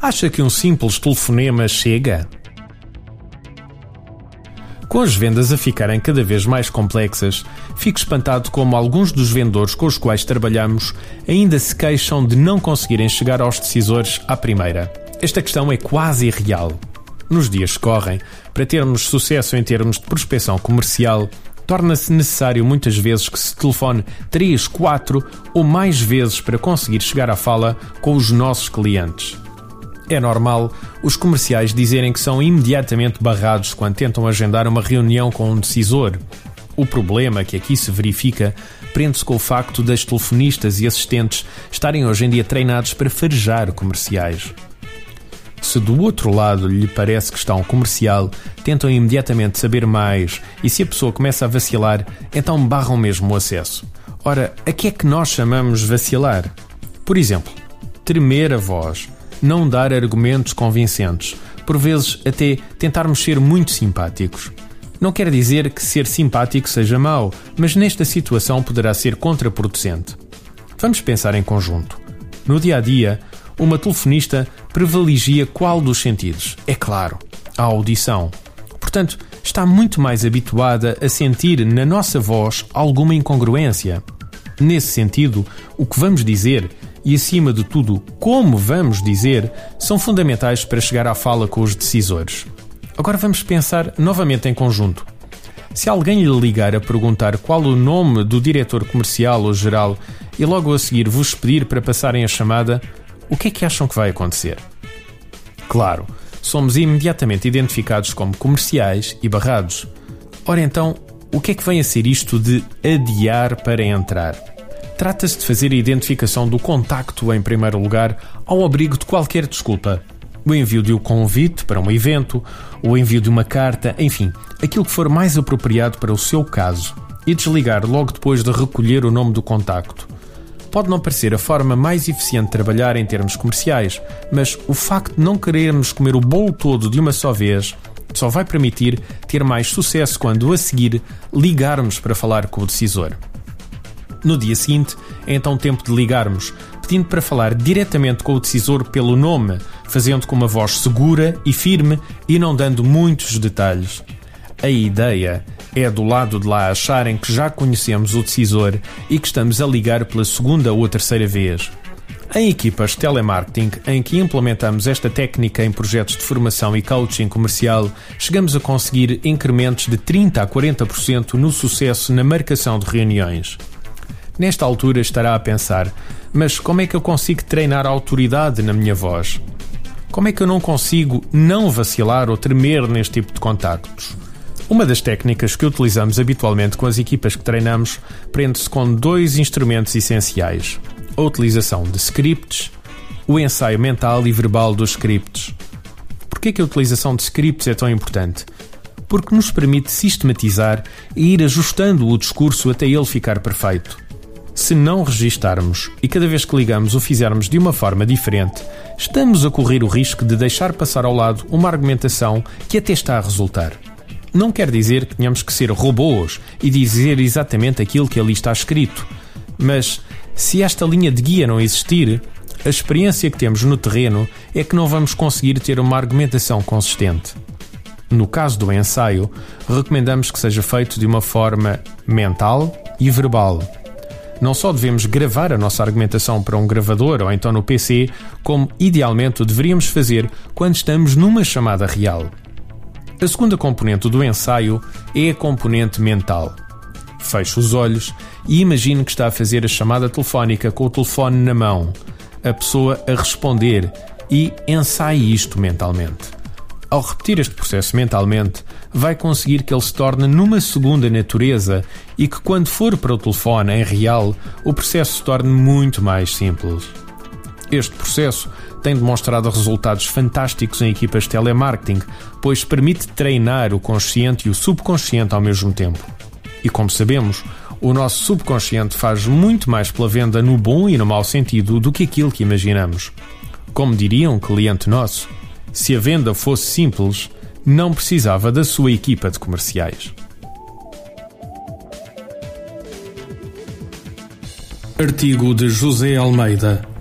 Acha que um simples telefonema chega? Com as vendas a ficarem cada vez mais complexas, fico espantado como alguns dos vendedores com os quais trabalhamos ainda se queixam de não conseguirem chegar aos decisores à primeira. Esta questão é quase irreal. Nos dias que correm, para termos sucesso em termos de prospecção comercial, torna-se necessário muitas vezes que se telefone 3, 4 ou mais vezes para conseguir chegar à fala com os nossos clientes. É normal os comerciais dizerem que são imediatamente barrados quando tentam agendar uma reunião com um decisor. O problema que aqui se verifica prende-se com o facto das telefonistas e assistentes estarem hoje em dia treinados para farejar comerciais. Se do outro lado lhe parece que está um comercial, tentam imediatamente saber mais e se a pessoa começa a vacilar, então barram mesmo o acesso. Ora, a que é que nós chamamos vacilar? Por exemplo, tremer a voz, não dar argumentos convincentes, por vezes até tentarmos ser muito simpáticos. Não quer dizer que ser simpático seja mau, mas nesta situação poderá ser contraproducente. Vamos pensar em conjunto. No dia a dia, uma telefonista privilegia qual dos sentidos? É claro, a audição. Portanto, está muito mais habituada a sentir na nossa voz alguma incongruência. Nesse sentido, o que vamos dizer e, acima de tudo, como vamos dizer, são fundamentais para chegar à fala com os decisores. Agora vamos pensar novamente em conjunto. Se alguém lhe ligar a perguntar qual o nome do diretor comercial ou geral e logo a seguir vos pedir para passarem a chamada, o que é que acham que vai acontecer? Claro, somos imediatamente identificados como comerciais e barrados. Ora então, o que é que vem a ser isto de adiar para entrar? Trata-se de fazer a identificação do contacto em primeiro lugar ao abrigo de qualquer desculpa. O envio de um convite para um evento, o envio de uma carta, enfim, aquilo que for mais apropriado para o seu caso. E desligar logo depois de recolher o nome do contacto. Pode não parecer a forma mais eficiente de trabalhar em termos comerciais, mas o facto de não querermos comer o bolo todo de uma só vez só vai permitir ter mais sucesso quando, a seguir, ligarmos para falar com o decisor. No dia seguinte, é então tempo de ligarmos, pedindo para falar diretamente com o decisor pelo nome, fazendo com uma voz segura e firme e não dando muitos detalhes. A ideia é do lado de lá acharem que já conhecemos o decisor e que estamos a ligar pela segunda ou terceira vez. Em equipas de telemarketing em que implementamos esta técnica em projetos de formação e coaching comercial, chegamos a conseguir incrementos de 30 a 40% no sucesso na marcação de reuniões. Nesta altura estará a pensar: mas como é que eu consigo treinar a autoridade na minha voz? Como é que eu não consigo não vacilar ou tremer neste tipo de contactos? Uma das técnicas que utilizamos habitualmente com as equipas que treinamos prende-se com dois instrumentos essenciais: a utilização de scripts, o ensaio mental e verbal dos scripts. Por que, que a utilização de scripts é tão importante? Porque nos permite sistematizar e ir ajustando o discurso até ele ficar perfeito. Se não registarmos e cada vez que ligamos o fizermos de uma forma diferente, estamos a correr o risco de deixar passar ao lado uma argumentação que até está a resultar. Não quer dizer que tenhamos que ser robôs e dizer exatamente aquilo que ali está escrito, mas se esta linha de guia não existir, a experiência que temos no terreno é que não vamos conseguir ter uma argumentação consistente. No caso do ensaio, recomendamos que seja feito de uma forma mental e verbal não só devemos gravar a nossa argumentação para um gravador ou então no PC, como idealmente o deveríamos fazer quando estamos numa chamada real. A segunda componente do ensaio é a componente mental. Feche os olhos e imagine que está a fazer a chamada telefónica com o telefone na mão, a pessoa a responder e ensaie isto mentalmente. Ao repetir este processo mentalmente, vai conseguir que ele se torne numa segunda natureza e que, quando for para o telefone em real, o processo se torne muito mais simples. Este processo tem demonstrado resultados fantásticos em equipas de telemarketing, pois permite treinar o consciente e o subconsciente ao mesmo tempo. E como sabemos, o nosso subconsciente faz muito mais pela venda no bom e no mau sentido do que aquilo que imaginamos. Como diria um cliente nosso, se a venda fosse simples, não precisava da sua equipa de comerciais. Artigo de José Almeida